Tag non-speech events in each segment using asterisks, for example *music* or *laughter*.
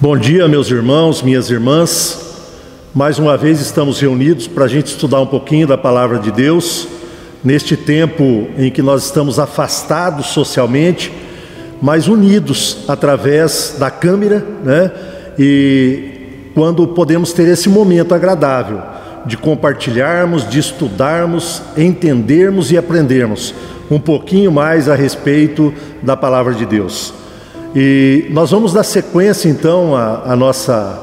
Bom dia, meus irmãos, minhas irmãs. Mais uma vez estamos reunidos para a gente estudar um pouquinho da palavra de Deus, neste tempo em que nós estamos afastados socialmente, mas unidos através da câmera, né? E quando podemos ter esse momento agradável de compartilharmos, de estudarmos, entendermos e aprendermos um pouquinho mais a respeito da palavra de Deus. E nós vamos dar sequência então à, à nossa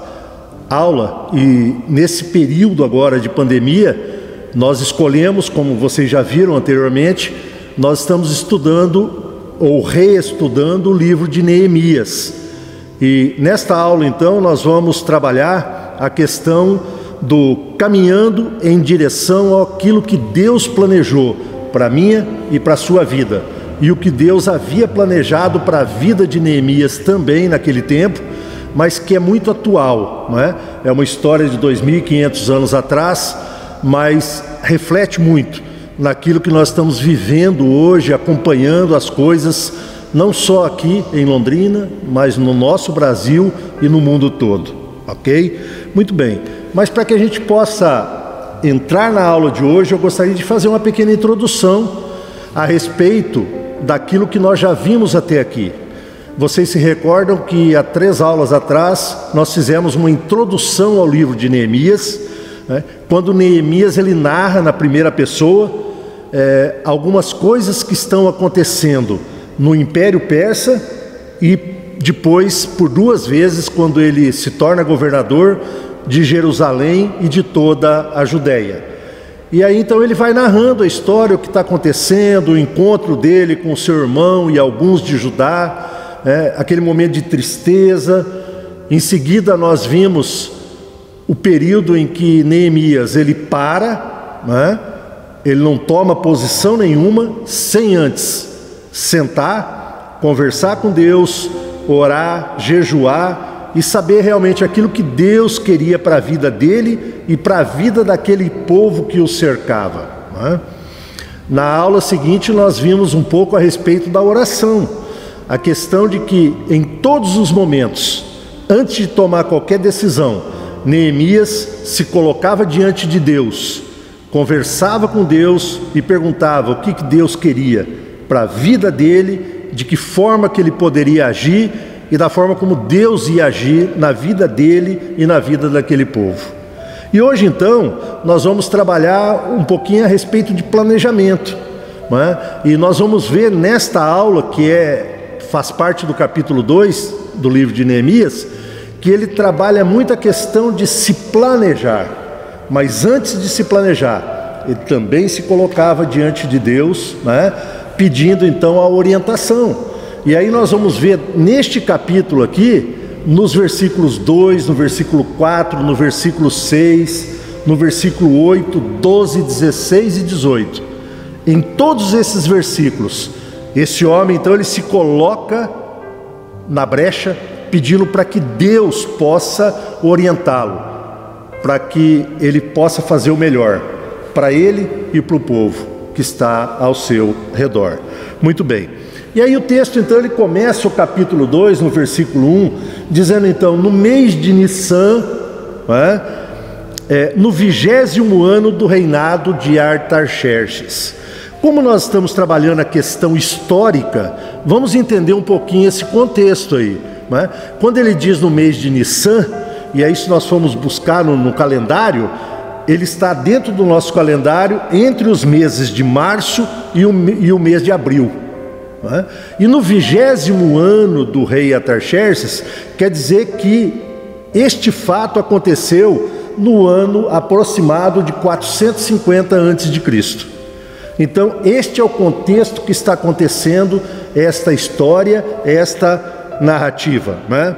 aula, e nesse período agora de pandemia, nós escolhemos, como vocês já viram anteriormente, nós estamos estudando ou reestudando o livro de Neemias. E nesta aula então nós vamos trabalhar a questão do caminhando em direção àquilo que Deus planejou para minha e para a sua vida e o que Deus havia planejado para a vida de Neemias também naquele tempo, mas que é muito atual, não é? É uma história de 2500 anos atrás, mas reflete muito naquilo que nós estamos vivendo hoje, acompanhando as coisas não só aqui em Londrina, mas no nosso Brasil e no mundo todo, OK? Muito bem. Mas para que a gente possa entrar na aula de hoje, eu gostaria de fazer uma pequena introdução a respeito daquilo que nós já vimos até aqui. Vocês se recordam que há três aulas atrás nós fizemos uma introdução ao livro de Neemias, né? quando Neemias ele narra na primeira pessoa é, algumas coisas que estão acontecendo no Império Persa e depois por duas vezes quando ele se torna governador de Jerusalém e de toda a Judéia. E aí então ele vai narrando a história, o que está acontecendo, o encontro dele com seu irmão e alguns de Judá, é, aquele momento de tristeza. Em seguida nós vimos o período em que Neemias ele para, né? ele não toma posição nenhuma sem antes sentar, conversar com Deus, orar, jejuar e saber realmente aquilo que Deus queria para a vida dele e para a vida daquele povo que o cercava. É? Na aula seguinte, nós vimos um pouco a respeito da oração, a questão de que em todos os momentos, antes de tomar qualquer decisão, Neemias se colocava diante de Deus, conversava com Deus e perguntava o que, que Deus queria para a vida dele, de que forma que ele poderia agir e da forma como Deus ia agir na vida dele e na vida daquele povo. E hoje então nós vamos trabalhar um pouquinho a respeito de planejamento, é? e nós vamos ver nesta aula que é faz parte do capítulo 2 do livro de Neemias, que ele trabalha muito a questão de se planejar, mas antes de se planejar, ele também se colocava diante de Deus, é? pedindo então a orientação. E aí nós vamos ver neste capítulo aqui, nos versículos 2, no versículo 4, no versículo 6, no versículo 8, 12, 16 e 18. Em todos esses versículos, esse homem então ele se coloca na brecha pedindo para que Deus possa orientá-lo, para que ele possa fazer o melhor para ele e para o povo que está ao seu redor. Muito bem. E aí o texto então ele começa o capítulo 2, no versículo 1, dizendo então, no mês de Nissan, é, é, no vigésimo ano do reinado de Artaxerxes. Como nós estamos trabalhando a questão histórica, vamos entender um pouquinho esse contexto aí. É? Quando ele diz no mês de Nissan, e aí se nós formos buscar no, no calendário, ele está dentro do nosso calendário entre os meses de março e o, e o mês de abril. É? E no vigésimo ano do rei Atarxerxes, quer dizer que este fato aconteceu no ano aproximado de 450 a.C. Então, este é o contexto que está acontecendo esta história, esta narrativa. Né?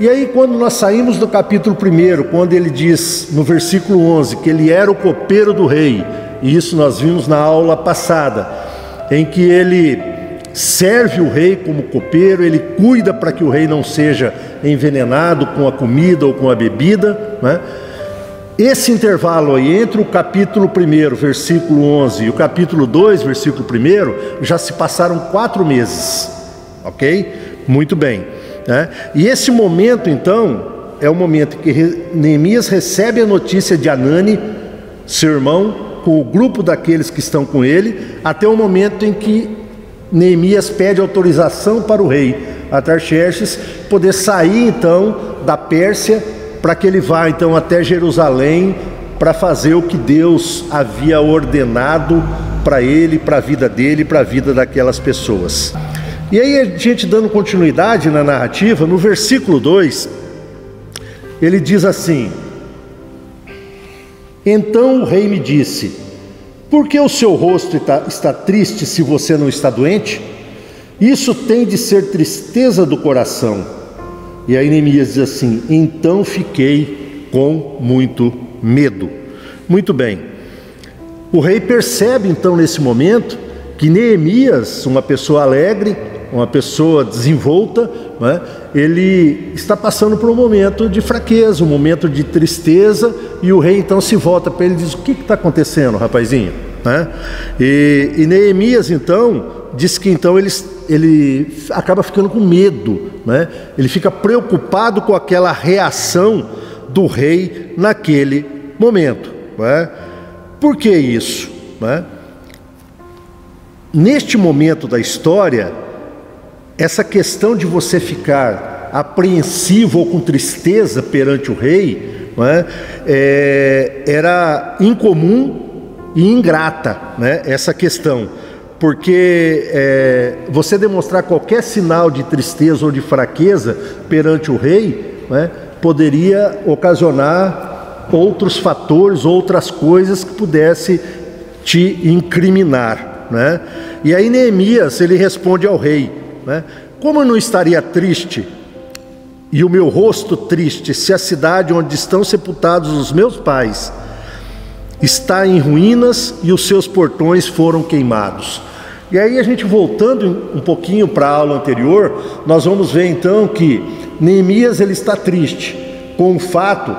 E aí, quando nós saímos do capítulo 1, quando ele diz no versículo 11 que ele era o copeiro do rei, e isso nós vimos na aula passada, em que ele serve o rei como copeiro, ele cuida para que o rei não seja envenenado com a comida ou com a bebida. Né? Esse intervalo aí entre o capítulo 1, versículo 11, e o capítulo 2, versículo 1, já se passaram quatro meses, ok? Muito bem. Né? E esse momento, então, é o momento que Neemias recebe a notícia de Anani, seu irmão, com o grupo daqueles que estão com ele, até o momento em que Neemias pede autorização para o rei Atarxerxes poder sair então da Pérsia para que ele vá então até Jerusalém para fazer o que Deus havia ordenado para ele, para a vida dele, para a vida daquelas pessoas. E aí a gente dando continuidade na narrativa, no versículo 2, ele diz assim: Então o rei me disse: Por que o seu rosto está, triste se você não está doente? Isso tem de ser tristeza do coração. E aí Neemias diz assim: Então fiquei com muito medo. Muito bem. O rei percebe então nesse momento que Neemias, uma pessoa alegre, uma pessoa desenvolta, né, ele está passando por um momento de fraqueza, um momento de tristeza, e o rei então se volta para ele e diz: O que está acontecendo, rapazinho? Né? E, e Neemias então diz que então ele, ele acaba ficando com medo, né? ele fica preocupado com aquela reação do rei naquele momento. Né? Por que isso? Né? Neste momento da história, essa questão de você ficar apreensivo ou com tristeza perante o rei é? É, era incomum e ingrata, né? essa questão, porque é, você demonstrar qualquer sinal de tristeza ou de fraqueza perante o rei né? poderia ocasionar outros fatores, outras coisas que pudesse te incriminar. Né? E aí Neemias ele responde ao rei: né? Como eu não estaria triste e o meu rosto triste se a cidade onde estão sepultados os meus pais está em ruínas e os seus portões foram queimados? E aí a gente voltando um pouquinho para a aula anterior, nós vamos ver então que Neemias ele está triste com o fato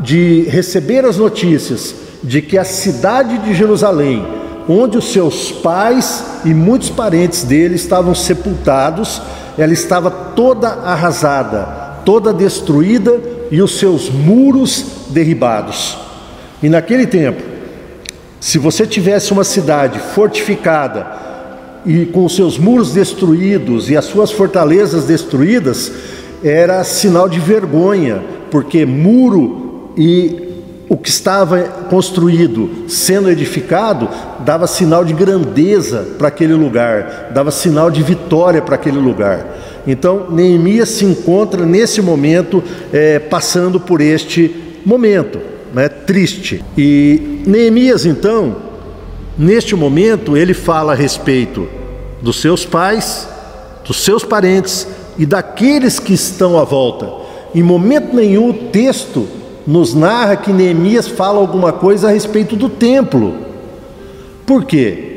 de receber as notícias de que a cidade de Jerusalém onde os seus pais e muitos parentes dele estavam sepultados, ela estava toda arrasada, toda destruída e os seus muros derribados. E naquele tempo, se você tivesse uma cidade fortificada e com os seus muros destruídos e as suas fortalezas destruídas, era sinal de vergonha, porque muro e o que estava construído, sendo edificado, dava sinal de grandeza para aquele lugar, dava sinal de vitória para aquele lugar. Então, Neemias se encontra nesse momento, é, passando por este momento, né, triste. E Neemias, então, neste momento, ele fala a respeito dos seus pais, dos seus parentes e daqueles que estão à volta. Em momento nenhum o texto nos narra que Neemias fala alguma coisa a respeito do templo. Por quê?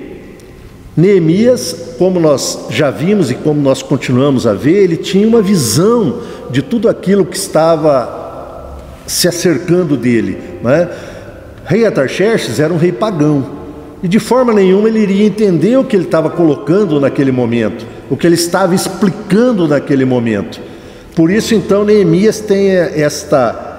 Neemias, como nós já vimos e como nós continuamos a ver, ele tinha uma visão de tudo aquilo que estava se acercando dele. Né? Rei Atarxerxes era um rei pagão e de forma nenhuma ele iria entender o que ele estava colocando naquele momento, o que ele estava explicando naquele momento. Por isso, então, Neemias tem esta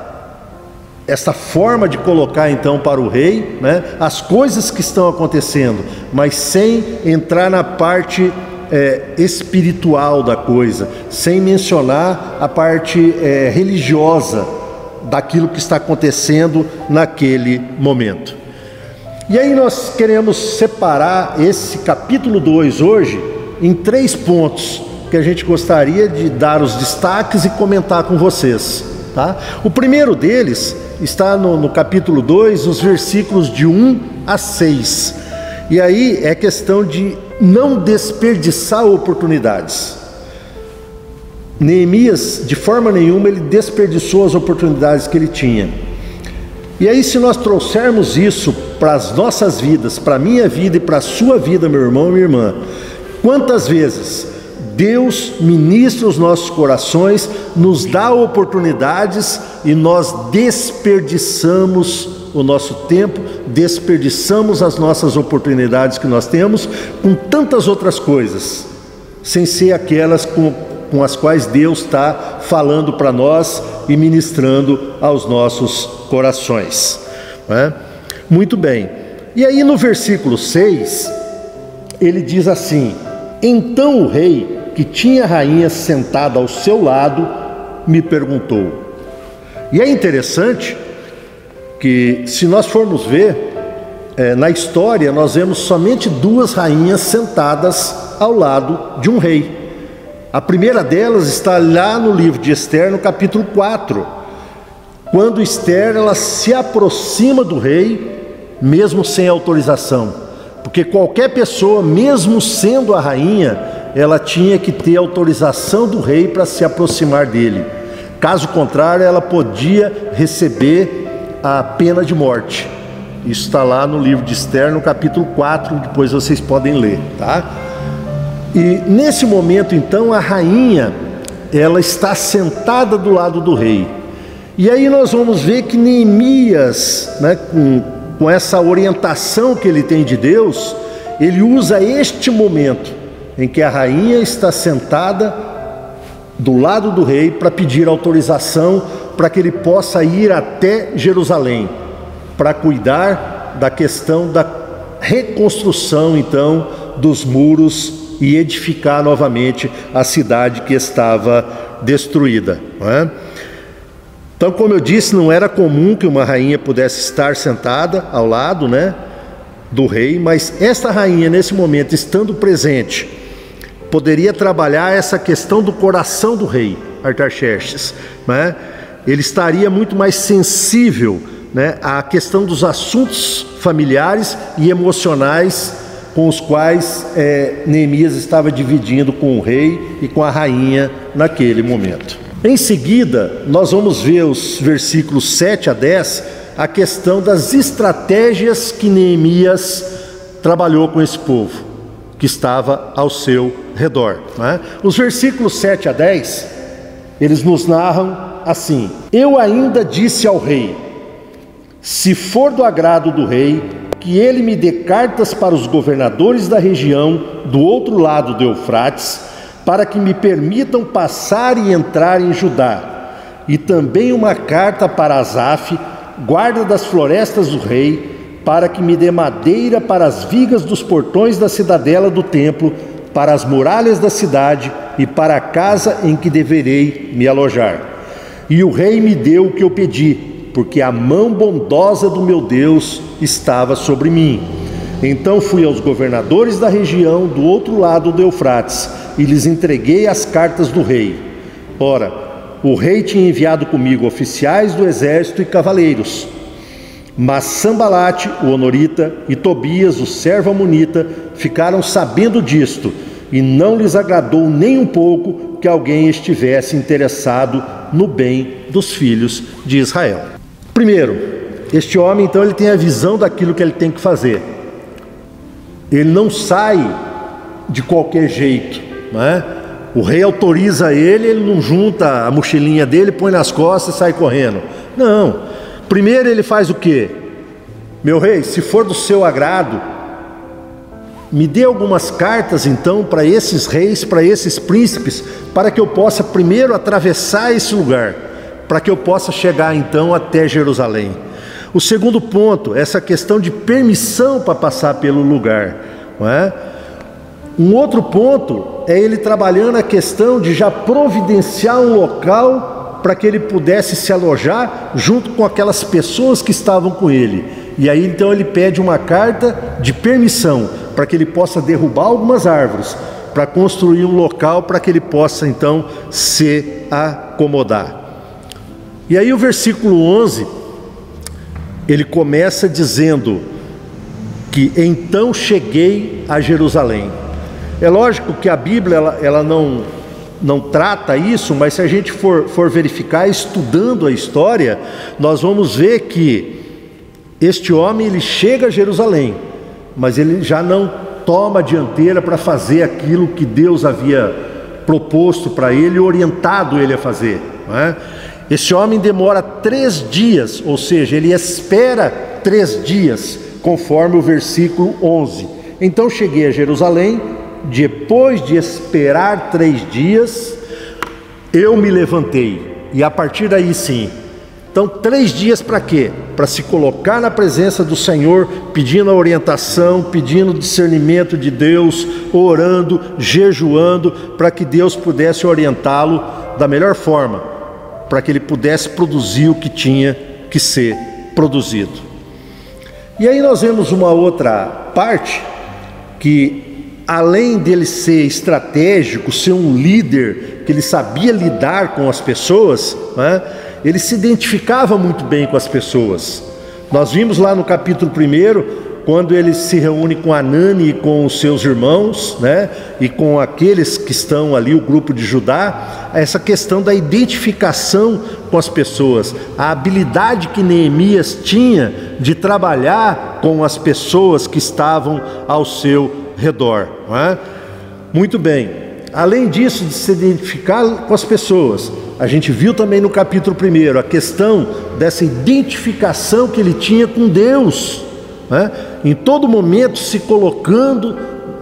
essa forma de colocar então para o rei né, as coisas que estão acontecendo, mas sem entrar na parte é, espiritual da coisa, sem mencionar a parte é, religiosa daquilo que está acontecendo naquele momento. E aí nós queremos separar esse capítulo 2 hoje em três pontos que a gente gostaria de dar os destaques e comentar com vocês. Tá? O primeiro deles está no, no capítulo 2, os versículos de 1 a 6. E aí é questão de não desperdiçar oportunidades. Neemias, de forma nenhuma, ele desperdiçou as oportunidades que ele tinha. E aí, se nós trouxermos isso para as nossas vidas, para a minha vida e para a sua vida, meu irmão e minha irmã, quantas vezes Deus ministra os nossos corações, nos dá oportunidades e nós desperdiçamos o nosso tempo, desperdiçamos as nossas oportunidades que nós temos com tantas outras coisas, sem ser aquelas com com as quais Deus está falando para nós e ministrando aos nossos corações. É? Muito bem. E aí no versículo 6, ele diz assim: Então o rei, que tinha a rainha sentada ao seu lado, me perguntou. E é interessante que, se nós formos ver, é, na história nós vemos somente duas rainhas sentadas ao lado de um rei. A primeira delas está lá no livro de Esther, no capítulo 4, quando Esther ela se aproxima do rei, mesmo sem autorização, porque qualquer pessoa, mesmo sendo a rainha, ela tinha que ter autorização do rei para se aproximar dele. Caso contrário, ela podia receber a pena de morte. Isso está lá no livro de Esther, no capítulo 4, depois vocês podem ler, tá? E nesse momento, então, a rainha, ela está sentada do lado do rei. E aí nós vamos ver que Neemias, né, com, com essa orientação que ele tem de Deus, ele usa este momento em que a rainha está sentada do lado do rei para pedir autorização para que ele possa ir até Jerusalém, para cuidar da questão da reconstrução, então, dos muros e edificar novamente a cidade que estava destruída. É? Então, como eu disse, não era comum que uma rainha pudesse estar sentada ao lado né, do rei, mas esta rainha, nesse momento, estando presente, poderia trabalhar essa questão do coração do rei, Artaxerxes. Né? Ele estaria muito mais sensível né, à questão dos assuntos familiares e emocionais com os quais é, Neemias estava dividindo com o rei e com a rainha naquele momento. Em seguida, nós vamos ver os versículos 7 a 10, a questão das estratégias que Neemias trabalhou com esse povo que estava ao seu redor. É? Os versículos 7 a 10, eles nos narram assim: Eu ainda disse ao rei: Se for do agrado do rei, que ele me dê cartas para os governadores da região do outro lado do Eufrates, para que me permitam passar e entrar em Judá, e também uma carta para Asaf, guarda das florestas do rei, para que me dê madeira para as vigas dos portões da cidadela do templo, para as muralhas da cidade e para a casa em que deverei me alojar. E o rei me deu o que eu pedi, porque a mão bondosa do meu Deus estava sobre mim. Então fui aos governadores da região do outro lado do Eufrates e lhes entreguei as cartas do rei. Ora, o rei tinha enviado comigo oficiais do exército e cavaleiros. Mas Sambalate, o honorita, e Tobias, o servo amonita, ficaram sabendo disto, e não lhes agradou nem um pouco que alguém estivesse interessado no bem dos filhos de Israel. Primeiro, este homem então ele tem a visão daquilo que ele tem que fazer. Ele não sai de qualquer jeito, né? O rei autoriza ele, ele não junta a mochilinha dele, põe nas costas e sai correndo. Não. Primeiro ele faz o quê? Meu rei, se for do seu agrado, me dê algumas cartas então para esses reis, para esses príncipes, para que eu possa primeiro atravessar esse lugar para que eu possa chegar então até Jerusalém. O segundo ponto, essa questão de permissão para passar pelo lugar. Não é? Um outro ponto é ele trabalhando a questão de já providenciar um local para que ele pudesse se alojar junto com aquelas pessoas que estavam com ele. E aí então ele pede uma carta de permissão para que ele possa derrubar algumas árvores, para construir um local para que ele possa então se acomodar. E aí o versículo 11, ele começa dizendo que então cheguei a Jerusalém. É lógico que a Bíblia ela, ela não, não trata isso, mas se a gente for, for verificar, estudando a história, nós vamos ver que este homem ele chega a Jerusalém, mas ele já não toma a dianteira para fazer aquilo que Deus havia proposto para ele, orientado ele a fazer. É? Esse homem demora três dias, ou seja, ele espera três dias, conforme o versículo 11. Então cheguei a Jerusalém, depois de esperar três dias, eu me levantei. E a partir daí sim. Então, três dias para quê? Para se colocar na presença do Senhor, pedindo a orientação, pedindo discernimento de Deus, orando, jejuando, para que Deus pudesse orientá-lo da melhor forma, para que ele pudesse produzir o que tinha que ser produzido. E aí nós vemos uma outra parte que, além dele ser estratégico, ser um líder, que ele sabia lidar com as pessoas, né, ele se identificava muito bem com as pessoas. Nós vimos lá no capítulo 1 quando ele se reúne com Anani e com os seus irmãos, né, e com aqueles que estão ali, o grupo de Judá, essa questão da identificação com as pessoas, a habilidade que Neemias tinha de trabalhar com as pessoas que estavam ao seu redor. É? Muito bem, além disso, de se identificar com as pessoas, a gente viu também no capítulo 1 a questão dessa identificação que ele tinha com Deus né? Em todo momento se colocando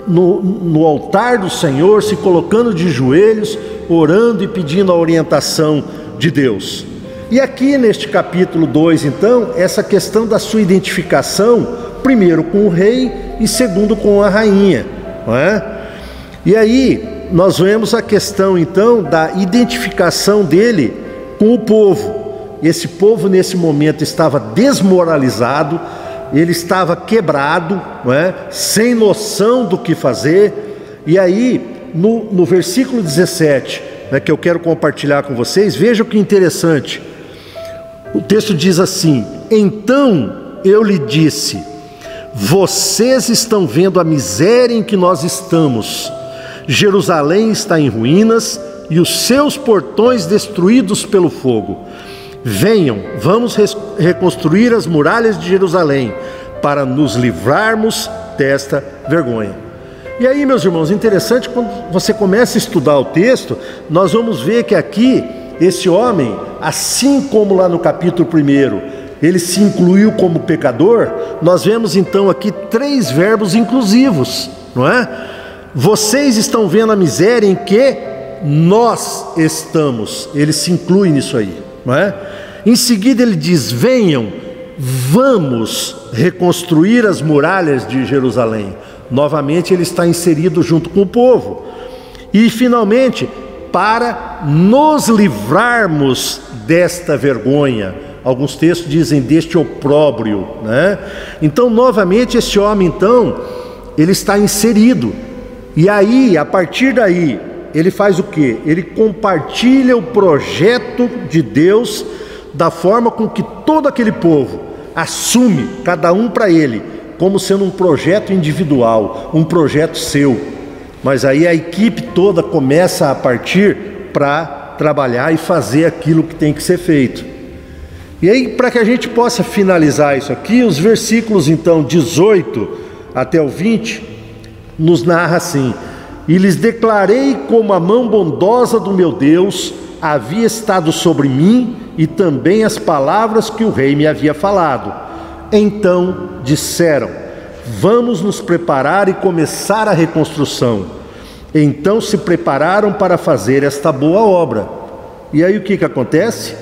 no, no altar do Senhor, se colocando de joelhos, orando e pedindo a orientação de Deus. E aqui neste capítulo 2, então, essa questão da sua identificação, primeiro com o rei e segundo com a rainha, é? E aí nós vemos a questão então da identificação dele com o povo. Esse povo nesse momento estava desmoralizado, ele estava quebrado, é? sem noção do que fazer. E aí, no, no versículo 17, né, que eu quero compartilhar com vocês, veja que interessante. O texto diz assim: Então eu lhe disse, vocês estão vendo a miséria em que nós estamos. Jerusalém está em ruínas e os seus portões destruídos pelo fogo. Venham, vamos reconstruir as muralhas de Jerusalém para nos livrarmos desta vergonha. E aí, meus irmãos, interessante quando você começa a estudar o texto, nós vamos ver que aqui esse homem, assim como lá no capítulo 1, ele se incluiu como pecador, nós vemos então aqui três verbos inclusivos, não é? Vocês estão vendo a miséria em que nós estamos, ele se inclui nisso aí não é? Em seguida ele diz: Venham, vamos reconstruir as muralhas de Jerusalém. Novamente ele está inserido junto com o povo. E finalmente, para nos livrarmos desta vergonha. Alguns textos dizem deste opróbrio, né? Então, novamente esse homem então, ele está inserido. E aí, a partir daí, ele faz o que? Ele compartilha o projeto de Deus da forma com que todo aquele povo assume, cada um para ele, como sendo um projeto individual, um projeto seu. Mas aí a equipe toda começa a partir para trabalhar e fazer aquilo que tem que ser feito. E aí, para que a gente possa finalizar isso aqui, os versículos então 18 até o 20 nos narra assim: e lhes declarei como a mão bondosa do meu Deus havia estado sobre mim e também as palavras que o rei me havia falado. Então disseram: Vamos nos preparar e começar a reconstrução. Então se prepararam para fazer esta boa obra. E aí o que, que acontece?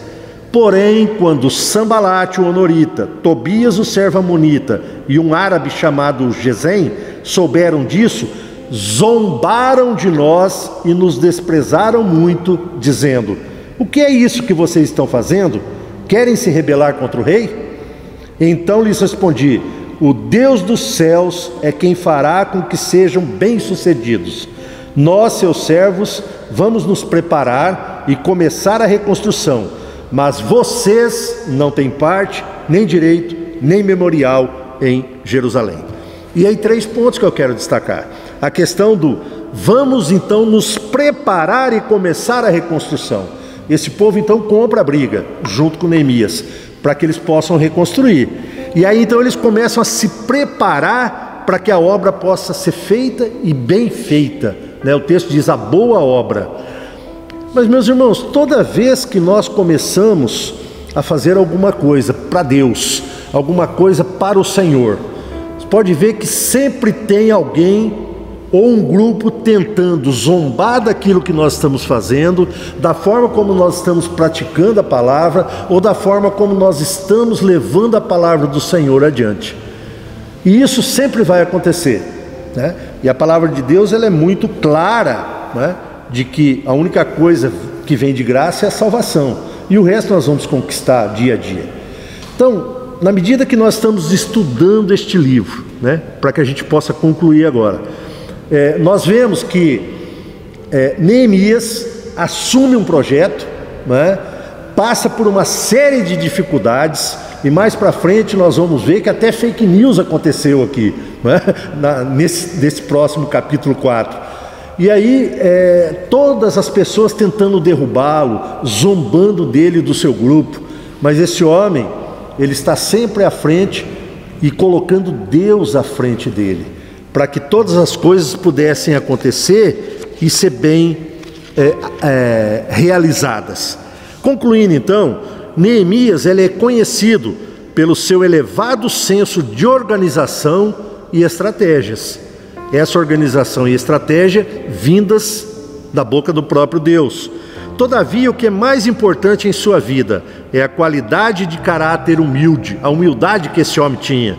Porém, quando Sambalate, o honorita, Tobias, o servo amonita e um árabe chamado Gesem souberam disso, zombaram de nós e nos desprezaram muito, dizendo: O que é isso que vocês estão fazendo? Querem se rebelar contra o rei? Então lhes respondi: O Deus dos céus é quem fará com que sejam bem-sucedidos. Nós, seus servos, vamos nos preparar e começar a reconstrução, mas vocês não têm parte, nem direito, nem memorial em Jerusalém. E aí, três pontos que eu quero destacar a questão do vamos então nos preparar e começar a reconstrução. Esse povo então compra a briga junto com Neemias para que eles possam reconstruir. E aí então eles começam a se preparar para que a obra possa ser feita e bem feita. Né? O texto diz a boa obra. Mas meus irmãos, toda vez que nós começamos a fazer alguma coisa para Deus, alguma coisa para o Senhor, pode ver que sempre tem alguém ou um grupo tentando zombar daquilo que nós estamos fazendo, da forma como nós estamos praticando a palavra, ou da forma como nós estamos levando a palavra do Senhor adiante. E isso sempre vai acontecer. Né? E a palavra de Deus ela é muito clara né? de que a única coisa que vem de graça é a salvação. E o resto nós vamos conquistar dia a dia. Então, na medida que nós estamos estudando este livro, né, para que a gente possa concluir agora, é, nós vemos que é, Neemias assume um projeto, né, passa por uma série de dificuldades, e mais para frente nós vamos ver que até fake news aconteceu aqui, né, *laughs* na, nesse, nesse próximo capítulo 4. E aí, é, todas as pessoas tentando derrubá-lo, zombando dele e do seu grupo, mas esse homem, ele está sempre à frente e colocando Deus à frente dele, para que todas as coisas pudessem acontecer e ser bem é, é, realizadas. Concluindo então, Neemias ele é conhecido pelo seu elevado senso de organização e estratégias. Essa organização e estratégia vindas da boca do próprio Deus. Todavia, o que é mais importante em sua vida é a qualidade de caráter humilde, a humildade que esse homem tinha,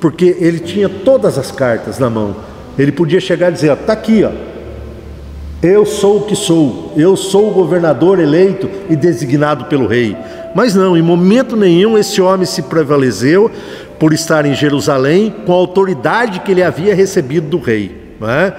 porque ele tinha todas as cartas na mão. Ele podia chegar e dizer: está aqui, ó, eu sou o que sou, eu sou o governador eleito e designado pelo rei. Mas não, em momento nenhum esse homem se prevaleceu por estar em Jerusalém com a autoridade que ele havia recebido do rei. É?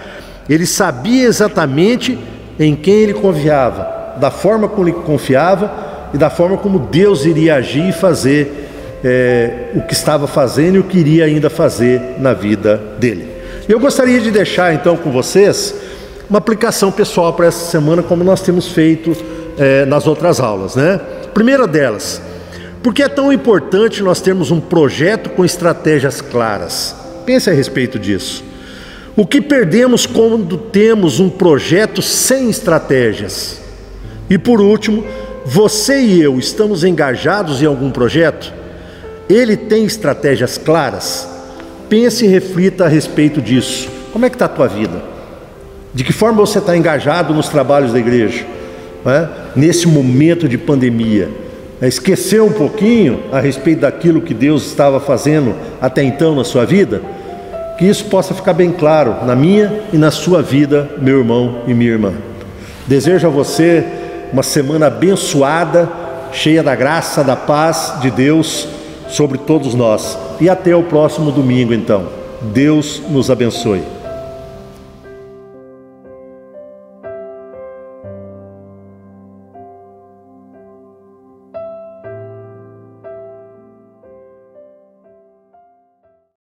Ele sabia exatamente em quem ele confiava, da forma como ele confiava e da forma como Deus iria agir e fazer é, o que estava fazendo e o que iria ainda fazer na vida dele. Eu gostaria de deixar então com vocês uma aplicação pessoal para essa semana, como nós temos feito é, nas outras aulas, né? Primeira delas, por que é tão importante nós termos um projeto com estratégias claras? Pense a respeito disso. O que perdemos quando temos um projeto sem estratégias? E por último, você e eu estamos engajados em algum projeto? Ele tem estratégias claras? Pense e reflita a respeito disso. Como é que está a tua vida? De que forma você está engajado nos trabalhos da igreja? É? Nesse momento de pandemia é, esquecer um pouquinho a respeito daquilo que Deus estava fazendo até então na sua vida, que isso possa ficar bem claro na minha e na sua vida, meu irmão e minha irmã. Desejo a você uma semana abençoada, cheia da graça, da paz de Deus sobre todos nós. E até o próximo domingo, então. Deus nos abençoe.